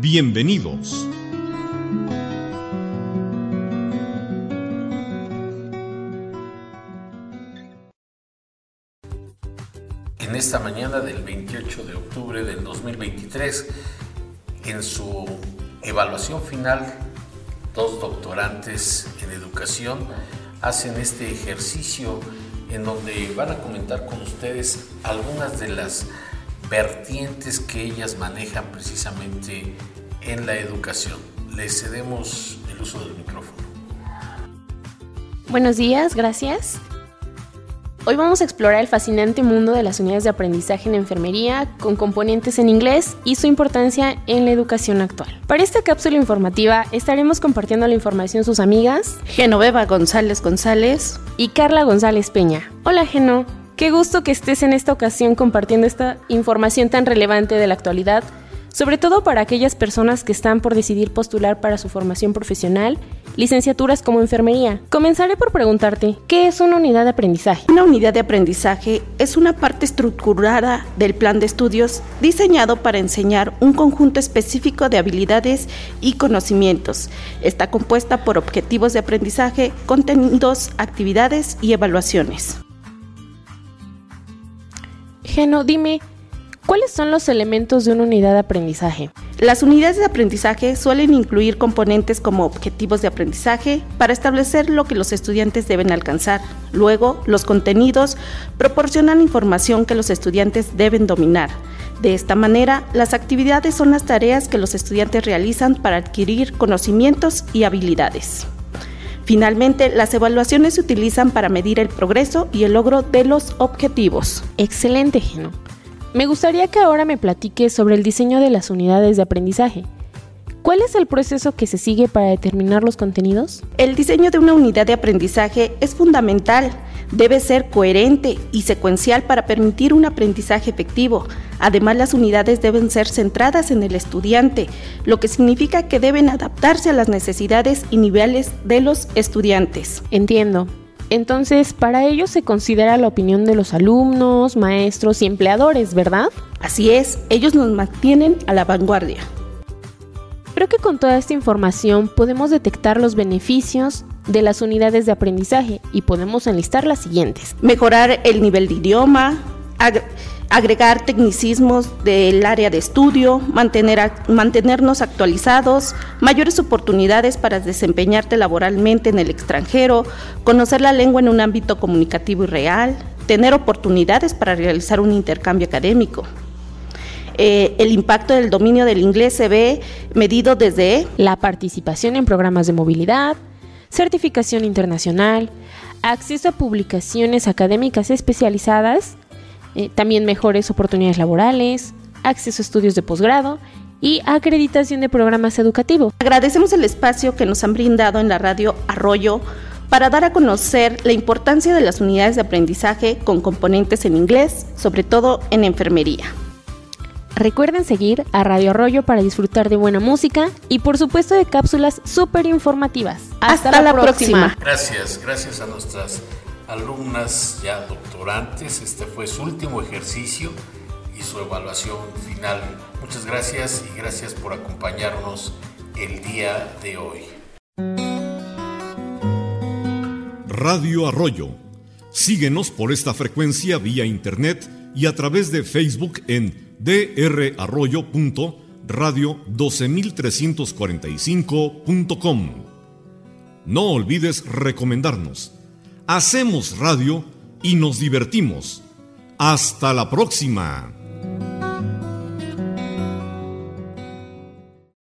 Bienvenidos. En esta mañana del 28 de octubre del 2023, en su evaluación final, dos doctorantes en educación hacen este ejercicio en donde van a comentar con ustedes algunas de las vertientes que ellas manejan precisamente en la educación. Les cedemos el uso del micrófono. Buenos días, gracias. Hoy vamos a explorar el fascinante mundo de las unidades de aprendizaje en enfermería con componentes en inglés y su importancia en la educación actual. Para esta cápsula informativa estaremos compartiendo la información sus amigas Genoveva González González y Carla González Peña. Hola Geno, qué gusto que estés en esta ocasión compartiendo esta información tan relevante de la actualidad sobre todo para aquellas personas que están por decidir postular para su formación profesional, licenciaturas como enfermería. Comenzaré por preguntarte, ¿qué es una unidad de aprendizaje? Una unidad de aprendizaje es una parte estructurada del plan de estudios diseñado para enseñar un conjunto específico de habilidades y conocimientos. Está compuesta por objetivos de aprendizaje, contenidos, actividades y evaluaciones. Geno, dime, ¿Cuáles son los elementos de una unidad de aprendizaje? Las unidades de aprendizaje suelen incluir componentes como objetivos de aprendizaje para establecer lo que los estudiantes deben alcanzar. Luego, los contenidos proporcionan información que los estudiantes deben dominar. De esta manera, las actividades son las tareas que los estudiantes realizan para adquirir conocimientos y habilidades. Finalmente, las evaluaciones se utilizan para medir el progreso y el logro de los objetivos. Excelente, Geno. Me gustaría que ahora me platiques sobre el diseño de las unidades de aprendizaje. ¿Cuál es el proceso que se sigue para determinar los contenidos? El diseño de una unidad de aprendizaje es fundamental. Debe ser coherente y secuencial para permitir un aprendizaje efectivo. Además, las unidades deben ser centradas en el estudiante, lo que significa que deben adaptarse a las necesidades y niveles de los estudiantes. Entiendo. Entonces, para ello se considera la opinión de los alumnos, maestros y empleadores, ¿verdad? Así es, ellos nos mantienen a la vanguardia. Creo que con toda esta información podemos detectar los beneficios de las unidades de aprendizaje y podemos enlistar las siguientes. Mejorar el nivel de idioma, agregar tecnicismos del área de estudio, mantener, mantenernos actualizados, mayores oportunidades para desempeñarte laboralmente en el extranjero, conocer la lengua en un ámbito comunicativo y real, tener oportunidades para realizar un intercambio académico. Eh, el impacto del dominio del inglés se ve medido desde la participación en programas de movilidad, certificación internacional, acceso a publicaciones académicas especializadas, eh, también mejores oportunidades laborales, acceso a estudios de posgrado y acreditación de programas educativos. Agradecemos el espacio que nos han brindado en la radio Arroyo para dar a conocer la importancia de las unidades de aprendizaje con componentes en inglés, sobre todo en enfermería. Recuerden seguir a Radio Arroyo para disfrutar de buena música y por supuesto de cápsulas súper informativas. Hasta, la, próxima. Gracias, gracias a nuestras alumnas ya doctorantes. Este fue su último ejercicio y su evaluación final. Muchas gracias y gracias por acompañarnos el día de hoy. Radio Arroyo. Síguenos por esta frecuencia vía internet y a través de Facebook en drarroyo.radio12345.com. No olvides recomendarnos Hacemos radio y nos divertimos. Hasta la próxima.